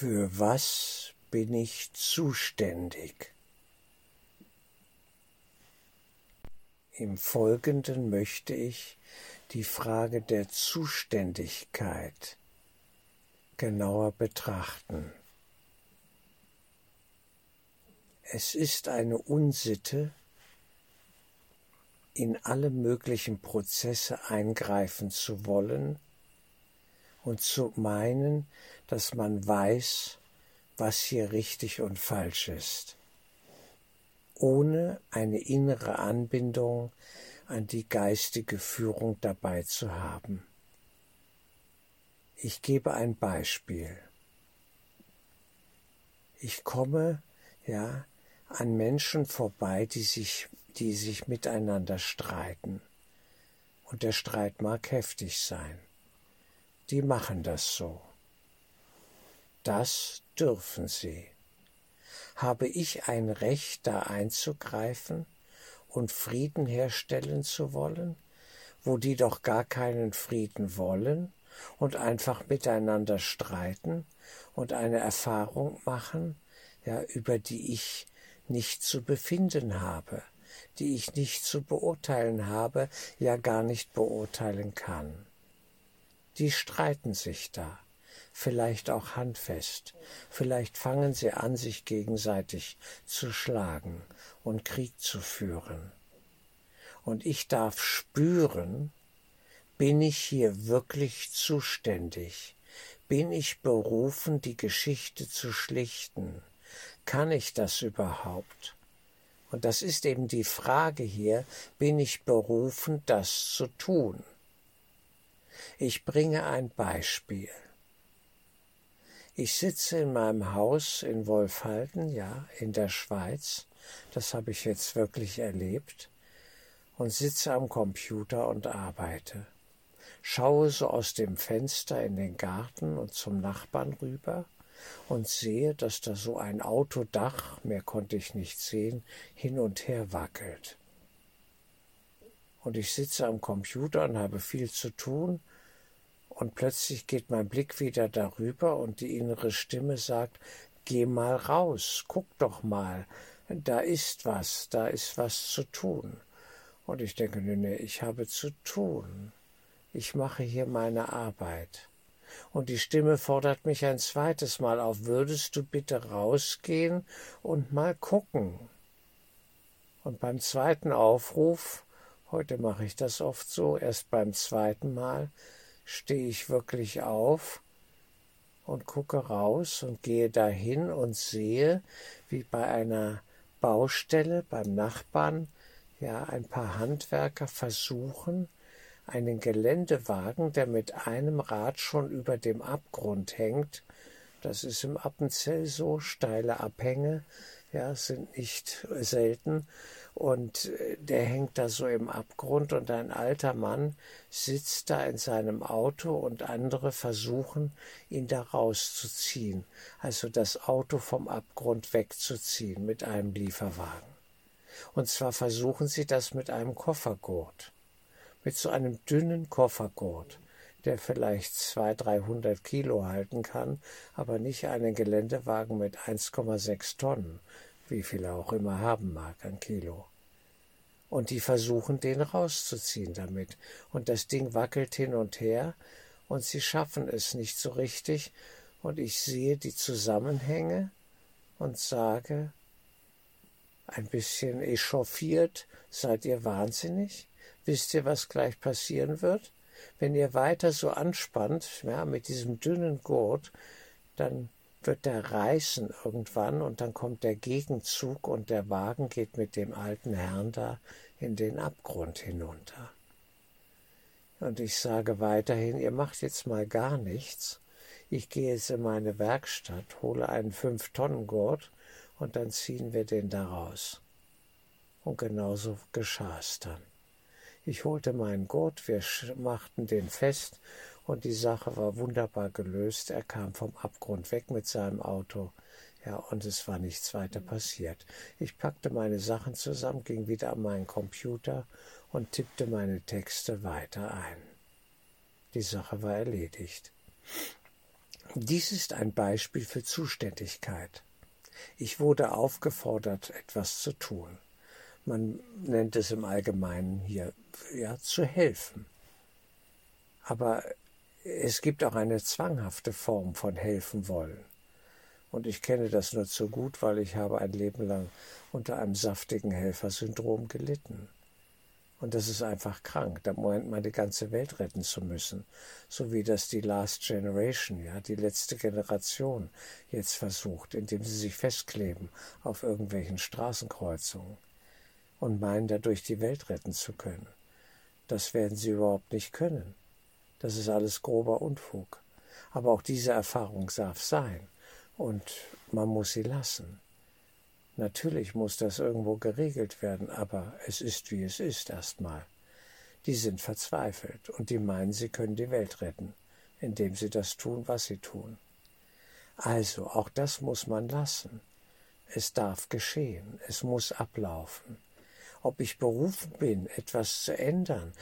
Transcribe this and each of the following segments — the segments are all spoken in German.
Für was bin ich zuständig? Im Folgenden möchte ich die Frage der Zuständigkeit genauer betrachten. Es ist eine Unsitte, in alle möglichen Prozesse eingreifen zu wollen und zu meinen, dass man weiß, was hier richtig und falsch ist, ohne eine innere Anbindung an die geistige Führung dabei zu haben. Ich gebe ein Beispiel. Ich komme ja an Menschen vorbei, die sich, die sich miteinander streiten. Und der Streit mag heftig sein. Die machen das so. Das dürfen sie. Habe ich ein Recht, da einzugreifen und Frieden herstellen zu wollen, wo die doch gar keinen Frieden wollen und einfach miteinander streiten und eine Erfahrung machen, ja, über die ich nicht zu befinden habe, die ich nicht zu beurteilen habe, ja gar nicht beurteilen kann. Die streiten sich da, vielleicht auch handfest, vielleicht fangen sie an, sich gegenseitig zu schlagen und Krieg zu führen. Und ich darf spüren, bin ich hier wirklich zuständig? Bin ich berufen, die Geschichte zu schlichten? Kann ich das überhaupt? Und das ist eben die Frage hier, bin ich berufen, das zu tun? Ich bringe ein Beispiel. Ich sitze in meinem Haus in Wolfhalden, ja, in der Schweiz, das habe ich jetzt wirklich erlebt, und sitze am Computer und arbeite. Schaue so aus dem Fenster in den Garten und zum Nachbarn rüber und sehe, dass da so ein Autodach, mehr konnte ich nicht sehen, hin und her wackelt. Und ich sitze am Computer und habe viel zu tun, und plötzlich geht mein Blick wieder darüber und die innere Stimme sagt, geh mal raus, guck doch mal, da ist was, da ist was zu tun. Und ich denke, nee, nee, ich habe zu tun. Ich mache hier meine Arbeit und die Stimme fordert mich ein zweites Mal auf, würdest du bitte rausgehen und mal gucken? Und beim zweiten Aufruf, heute mache ich das oft so, erst beim zweiten Mal, stehe ich wirklich auf und gucke raus und gehe dahin und sehe, wie bei einer Baustelle beim Nachbarn ja ein paar Handwerker versuchen, einen Geländewagen, der mit einem Rad schon über dem Abgrund hängt. Das ist im Appenzell so, steile Abhänge, ja, sind nicht selten. Und äh, der hängt da so im Abgrund und ein alter Mann sitzt da in seinem Auto und andere versuchen, ihn da rauszuziehen, also das Auto vom Abgrund wegzuziehen mit einem Lieferwagen. Und zwar versuchen sie das mit einem Koffergurt mit so einem dünnen Koffergurt, der vielleicht 200, 300 Kilo halten kann, aber nicht einen Geländewagen mit 1,6 Tonnen, wie viel er auch immer haben mag an Kilo. Und die versuchen, den rauszuziehen damit. Und das Ding wackelt hin und her, und sie schaffen es nicht so richtig, und ich sehe die Zusammenhänge und sage, ein bisschen echauffiert, seid ihr wahnsinnig? Wisst ihr, was gleich passieren wird? Wenn ihr weiter so anspannt, ja, mit diesem dünnen Gurt, dann wird der reißen irgendwann und dann kommt der Gegenzug und der Wagen geht mit dem alten Herrn da in den Abgrund hinunter. Und ich sage weiterhin, ihr macht jetzt mal gar nichts. Ich gehe jetzt in meine Werkstatt, hole einen Fünf-Tonnen-Gurt und dann ziehen wir den da raus. Und genauso geschah es dann. Ich holte meinen Gurt, wir machten den fest und die Sache war wunderbar gelöst. Er kam vom Abgrund weg mit seinem Auto. Ja, und es war nichts weiter passiert. Ich packte meine Sachen zusammen, ging wieder an meinen Computer und tippte meine Texte weiter ein. Die Sache war erledigt. Dies ist ein Beispiel für Zuständigkeit. Ich wurde aufgefordert, etwas zu tun. Man nennt es im Allgemeinen hier, ja, zu helfen. Aber es gibt auch eine zwanghafte Form von helfen wollen. Und ich kenne das nur zu gut, weil ich habe ein Leben lang unter einem saftigen Helfersyndrom gelitten. Und das ist einfach krank. Da meint man, die ganze Welt retten zu müssen. So wie das die Last Generation, ja, die letzte Generation jetzt versucht, indem sie sich festkleben auf irgendwelchen Straßenkreuzungen und meinen, dadurch die Welt retten zu können. Das werden sie überhaupt nicht können. Das ist alles grober Unfug. Aber auch diese Erfahrung darf sein. Und man muss sie lassen. Natürlich muss das irgendwo geregelt werden, aber es ist wie es ist erstmal. Die sind verzweifelt und die meinen, sie können die Welt retten, indem sie das tun, was sie tun. Also, auch das muss man lassen. Es darf geschehen, es muss ablaufen. Ob ich berufen bin, etwas zu ändern,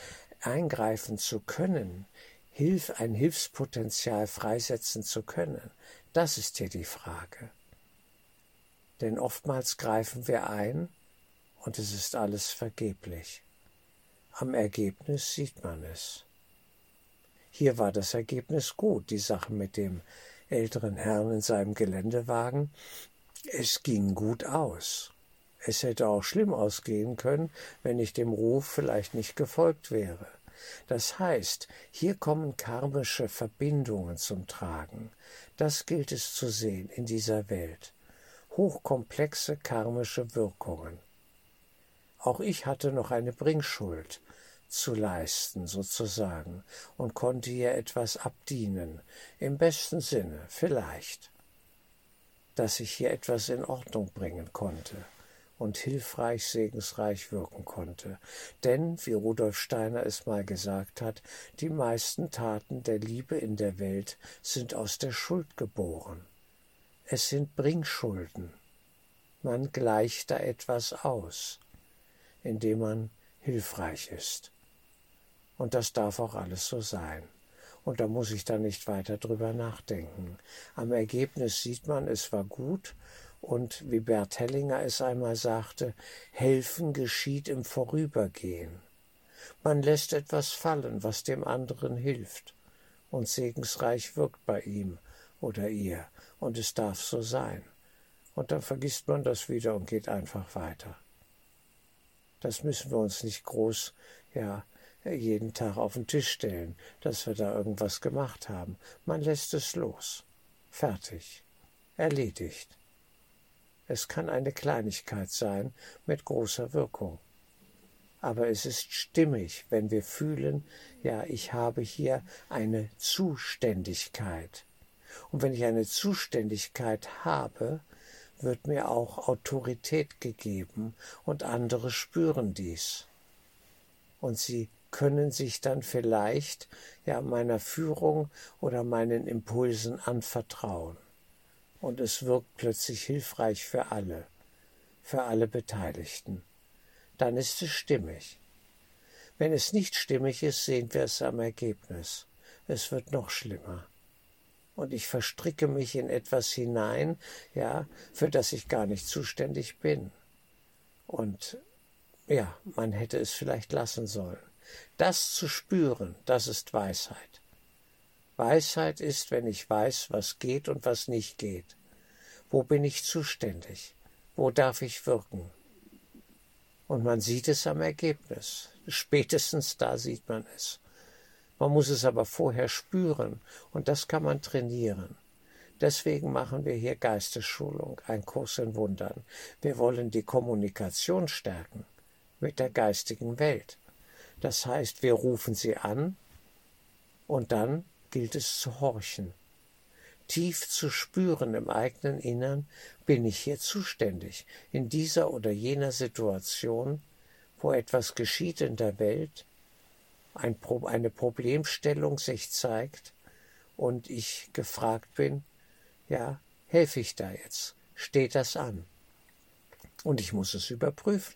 eingreifen zu können, Hilf, ein Hilfspotenzial freisetzen zu können, das ist hier die Frage. Denn oftmals greifen wir ein und es ist alles vergeblich. Am Ergebnis sieht man es. Hier war das Ergebnis gut, die Sache mit dem älteren Herrn in seinem Geländewagen. Es ging gut aus. Es hätte auch schlimm ausgehen können, wenn ich dem Ruf vielleicht nicht gefolgt wäre. Das heißt, hier kommen karmische Verbindungen zum Tragen. Das gilt es zu sehen in dieser Welt hochkomplexe karmische Wirkungen. Auch ich hatte noch eine Bringschuld zu leisten, sozusagen, und konnte ihr etwas abdienen, im besten Sinne, vielleicht, dass ich hier etwas in Ordnung bringen konnte und hilfreich, segensreich wirken konnte. Denn, wie Rudolf Steiner es mal gesagt hat, die meisten Taten der Liebe in der Welt sind aus der Schuld geboren. Es sind Bringschulden. Man gleicht da etwas aus, indem man hilfreich ist. Und das darf auch alles so sein. Und da muss ich dann nicht weiter drüber nachdenken. Am Ergebnis sieht man, es war gut und wie Bert Hellinger es einmal sagte, helfen geschieht im Vorübergehen. Man lässt etwas fallen, was dem anderen hilft, und segensreich wirkt bei ihm oder ihr, und es darf so sein. Und dann vergisst man das wieder und geht einfach weiter. Das müssen wir uns nicht groß, ja, jeden Tag auf den Tisch stellen, dass wir da irgendwas gemacht haben. Man lässt es los. Fertig. Erledigt. Es kann eine Kleinigkeit sein mit großer Wirkung. Aber es ist stimmig, wenn wir fühlen, ja, ich habe hier eine Zuständigkeit. Und wenn ich eine Zuständigkeit habe, wird mir auch Autorität gegeben und andere spüren dies. Und sie können sich dann vielleicht ja meiner Führung oder meinen Impulsen anvertrauen. Und es wirkt plötzlich hilfreich für alle, für alle Beteiligten. Dann ist es stimmig. Wenn es nicht stimmig ist, sehen wir es am Ergebnis. Es wird noch schlimmer und ich verstricke mich in etwas hinein, ja, für das ich gar nicht zuständig bin. Und ja, man hätte es vielleicht lassen sollen. Das zu spüren, das ist Weisheit. Weisheit ist, wenn ich weiß, was geht und was nicht geht. Wo bin ich zuständig? Wo darf ich wirken? Und man sieht es am Ergebnis. Spätestens da sieht man es. Man muss es aber vorher spüren und das kann man trainieren. Deswegen machen wir hier Geistesschulung, ein Kurs in Wundern. Wir wollen die Kommunikation stärken mit der geistigen Welt. Das heißt, wir rufen sie an und dann gilt es zu horchen. Tief zu spüren im eigenen Innern, bin ich hier zuständig, in dieser oder jener Situation, wo etwas geschieht in der Welt, ein, eine Problemstellung sich zeigt und ich gefragt bin, ja, helfe ich da jetzt? Steht das an? Und ich muss es überprüfen.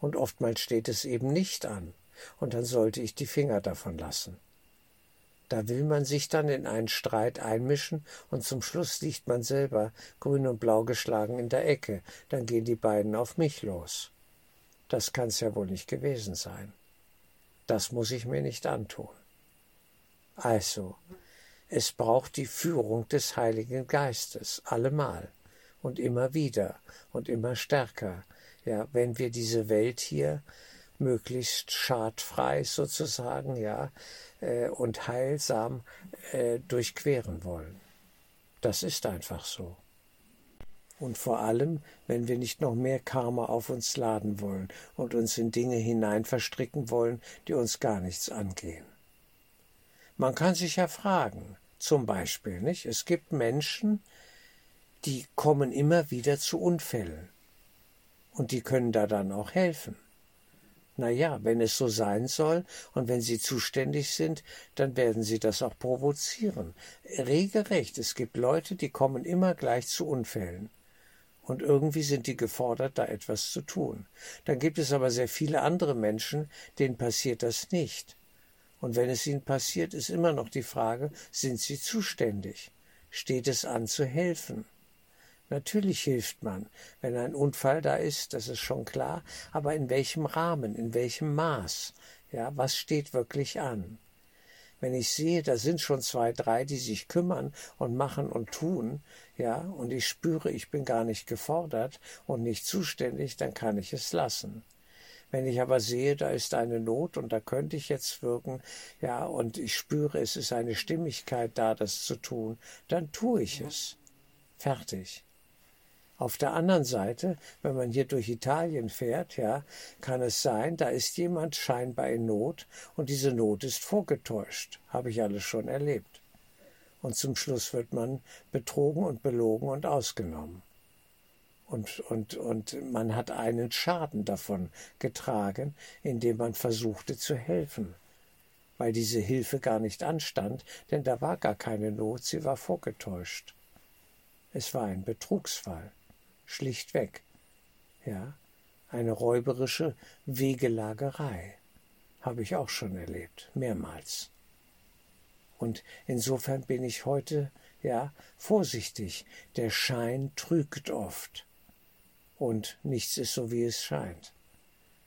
Und oftmals steht es eben nicht an. Und dann sollte ich die Finger davon lassen. Da will man sich dann in einen Streit einmischen und zum Schluss liegt man selber grün und blau geschlagen in der Ecke. Dann gehen die beiden auf mich los. Das kann's ja wohl nicht gewesen sein. Das muss ich mir nicht antun. Also, es braucht die Führung des Heiligen Geistes allemal und immer wieder und immer stärker. Ja, wenn wir diese Welt hier möglichst schadfrei sozusagen, ja, äh, und heilsam äh, durchqueren wollen. Das ist einfach so. Und vor allem, wenn wir nicht noch mehr Karma auf uns laden wollen und uns in Dinge hinein verstricken wollen, die uns gar nichts angehen. Man kann sich ja fragen, zum Beispiel, nicht? Es gibt Menschen, die kommen immer wieder zu Unfällen. Und die können da dann auch helfen. Na ja, wenn es so sein soll und wenn sie zuständig sind, dann werden sie das auch provozieren. Regelrecht, es gibt Leute, die kommen immer gleich zu Unfällen. Und irgendwie sind die gefordert, da etwas zu tun. Dann gibt es aber sehr viele andere Menschen, denen passiert das nicht. Und wenn es ihnen passiert, ist immer noch die Frage, sind sie zuständig? Steht es an zu helfen? Natürlich hilft man, wenn ein Unfall da ist, das ist schon klar, aber in welchem Rahmen, in welchem Maß? Ja, was steht wirklich an? Wenn ich sehe, da sind schon zwei, drei, die sich kümmern und machen und tun, ja, und ich spüre, ich bin gar nicht gefordert und nicht zuständig, dann kann ich es lassen. Wenn ich aber sehe, da ist eine Not und da könnte ich jetzt wirken, ja, und ich spüre, es ist eine Stimmigkeit da, das zu tun, dann tue ich es. Fertig. Auf der anderen Seite, wenn man hier durch Italien fährt, ja, kann es sein, da ist jemand scheinbar in Not und diese Not ist vorgetäuscht. Habe ich alles schon erlebt. Und zum Schluss wird man betrogen und belogen und ausgenommen. Und, und, und man hat einen Schaden davon getragen, indem man versuchte zu helfen, weil diese Hilfe gar nicht anstand, denn da war gar keine Not, sie war vorgetäuscht. Es war ein Betrugsfall schlichtweg. Ja, eine räuberische Wegelagerei habe ich auch schon erlebt, mehrmals. Und insofern bin ich heute, ja, vorsichtig. Der Schein trügt oft. Und nichts ist so, wie es scheint.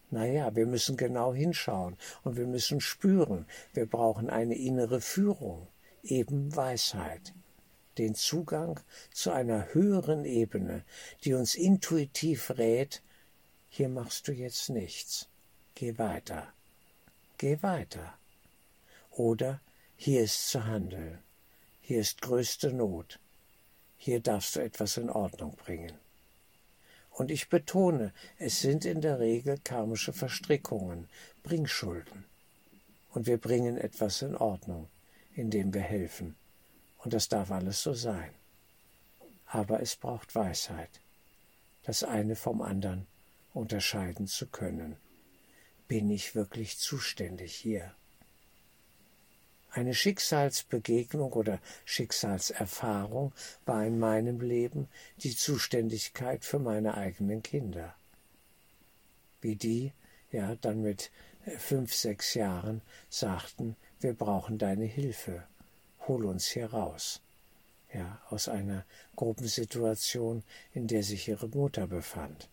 Naja, wir müssen genau hinschauen und wir müssen spüren. Wir brauchen eine innere Führung, eben Weisheit den Zugang zu einer höheren Ebene, die uns intuitiv rät, hier machst du jetzt nichts, geh weiter, geh weiter. Oder hier ist zu handeln, hier ist größte Not, hier darfst du etwas in Ordnung bringen. Und ich betone, es sind in der Regel karmische Verstrickungen, Bringschulden. Und wir bringen etwas in Ordnung, indem wir helfen. Und das darf alles so sein. Aber es braucht Weisheit, das eine vom anderen unterscheiden zu können. Bin ich wirklich zuständig hier? Eine Schicksalsbegegnung oder Schicksalserfahrung war in meinem Leben die Zuständigkeit für meine eigenen Kinder. Wie die, ja, dann mit fünf, sechs Jahren sagten, wir brauchen deine Hilfe hol uns hier raus. Ja, aus einer Gruppensituation, in der sich ihre Mutter befand.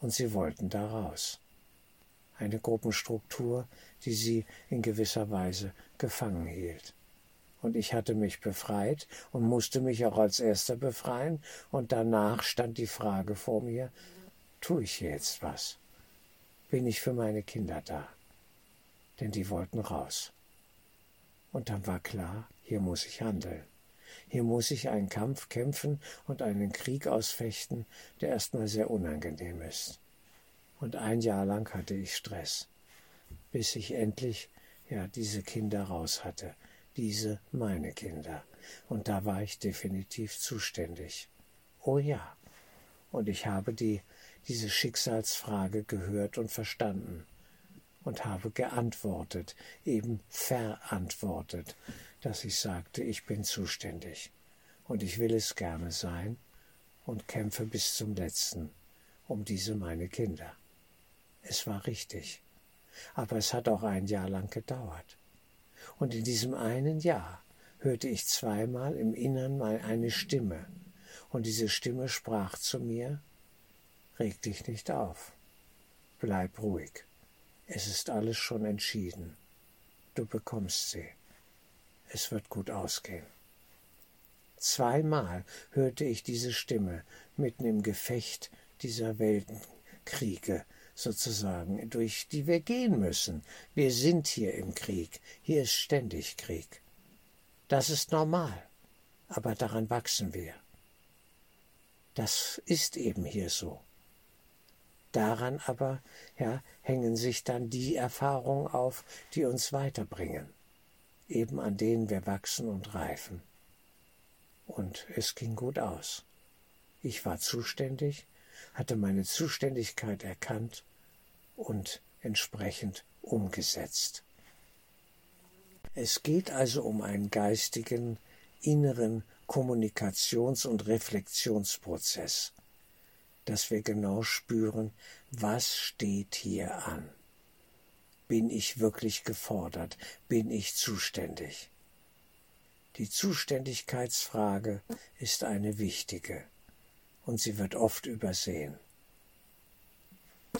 Und sie wollten da raus. Eine Gruppenstruktur, die sie in gewisser Weise gefangen hielt. Und ich hatte mich befreit und musste mich auch als erster befreien, und danach stand die Frage vor mir, tue ich jetzt was? Bin ich für meine Kinder da? Denn die wollten raus. Und dann war klar, hier muss ich handeln. Hier muss ich einen Kampf kämpfen und einen Krieg ausfechten, der erstmal sehr unangenehm ist. Und ein Jahr lang hatte ich Stress, bis ich endlich ja diese Kinder raus hatte, diese meine Kinder. Und da war ich definitiv zuständig. Oh ja. Und ich habe die diese Schicksalsfrage gehört und verstanden und habe geantwortet, eben verantwortet dass ich sagte, ich bin zuständig und ich will es gerne sein und kämpfe bis zum letzten um diese meine Kinder. Es war richtig, aber es hat auch ein Jahr lang gedauert. Und in diesem einen Jahr hörte ich zweimal im Innern mal eine Stimme, und diese Stimme sprach zu mir, Reg dich nicht auf, bleib ruhig, es ist alles schon entschieden, du bekommst sie, es wird gut ausgehen. Zweimal hörte ich diese Stimme mitten im Gefecht dieser Weltenkriege sozusagen, durch die wir gehen müssen. Wir sind hier im Krieg, hier ist ständig Krieg. Das ist normal, aber daran wachsen wir. Das ist eben hier so. Daran aber ja, hängen sich dann die Erfahrungen auf, die uns weiterbringen, eben an denen wir wachsen und reifen. Und es ging gut aus. Ich war zuständig, hatte meine Zuständigkeit erkannt und entsprechend umgesetzt. Es geht also um einen geistigen, inneren Kommunikations- und Reflexionsprozess, dass wir genau spüren, was steht hier an. Bin ich wirklich gefordert? Bin ich zuständig? Die Zuständigkeitsfrage ist eine wichtige und sie wird oft übersehen.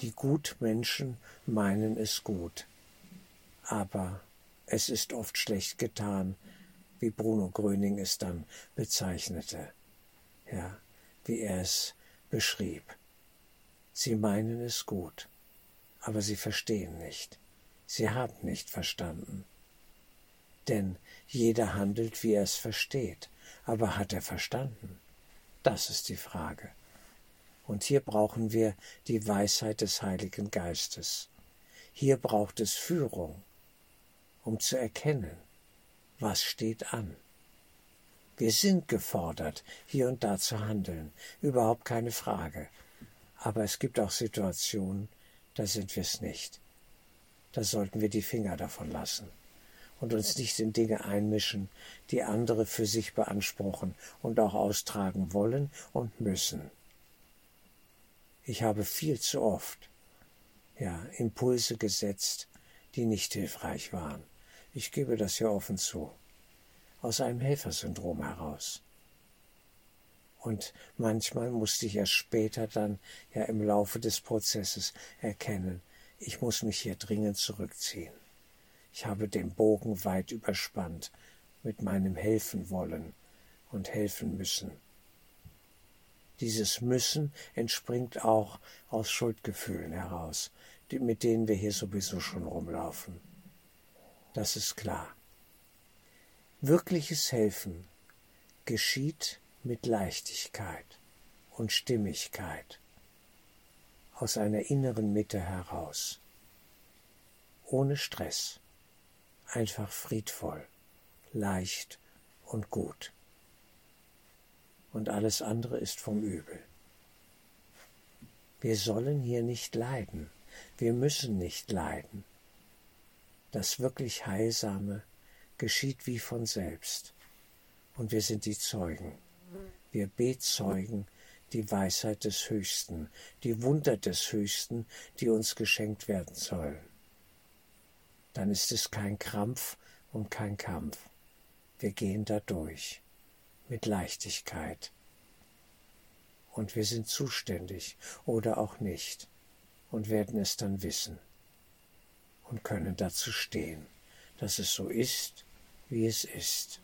Die Gutmenschen meinen es gut, aber es ist oft schlecht getan, wie Bruno Gröning es dann bezeichnete, ja, wie er es beschrieb. Sie meinen es gut, aber sie verstehen nicht, sie haben nicht verstanden. Denn jeder handelt, wie er es versteht. Aber hat er verstanden? Das ist die Frage. Und hier brauchen wir die Weisheit des Heiligen Geistes. Hier braucht es Führung, um zu erkennen, was steht an. Wir sind gefordert, hier und da zu handeln, überhaupt keine Frage. Aber es gibt auch Situationen, da sind wir es nicht. Da sollten wir die Finger davon lassen und uns nicht in Dinge einmischen, die andere für sich beanspruchen und auch austragen wollen und müssen. Ich habe viel zu oft ja, Impulse gesetzt, die nicht hilfreich waren. Ich gebe das hier offen zu. Aus einem Helfersyndrom heraus. Und manchmal musste ich erst später dann ja im Laufe des Prozesses erkennen, ich muss mich hier dringend zurückziehen. Ich habe den Bogen weit überspannt mit meinem helfen wollen und helfen müssen. Dieses Müssen entspringt auch aus Schuldgefühlen heraus, mit denen wir hier sowieso schon rumlaufen. Das ist klar. Wirkliches Helfen geschieht mit Leichtigkeit und Stimmigkeit aus einer inneren Mitte heraus, ohne Stress einfach friedvoll, leicht und gut. Und alles andere ist vom Übel. Wir sollen hier nicht leiden, wir müssen nicht leiden. Das wirklich Heilsame geschieht wie von selbst. Und wir sind die Zeugen. Wir bezeugen die Weisheit des Höchsten, die Wunder des Höchsten, die uns geschenkt werden sollen dann ist es kein Krampf und kein Kampf. Wir gehen da durch mit Leichtigkeit. Und wir sind zuständig oder auch nicht und werden es dann wissen und können dazu stehen, dass es so ist, wie es ist.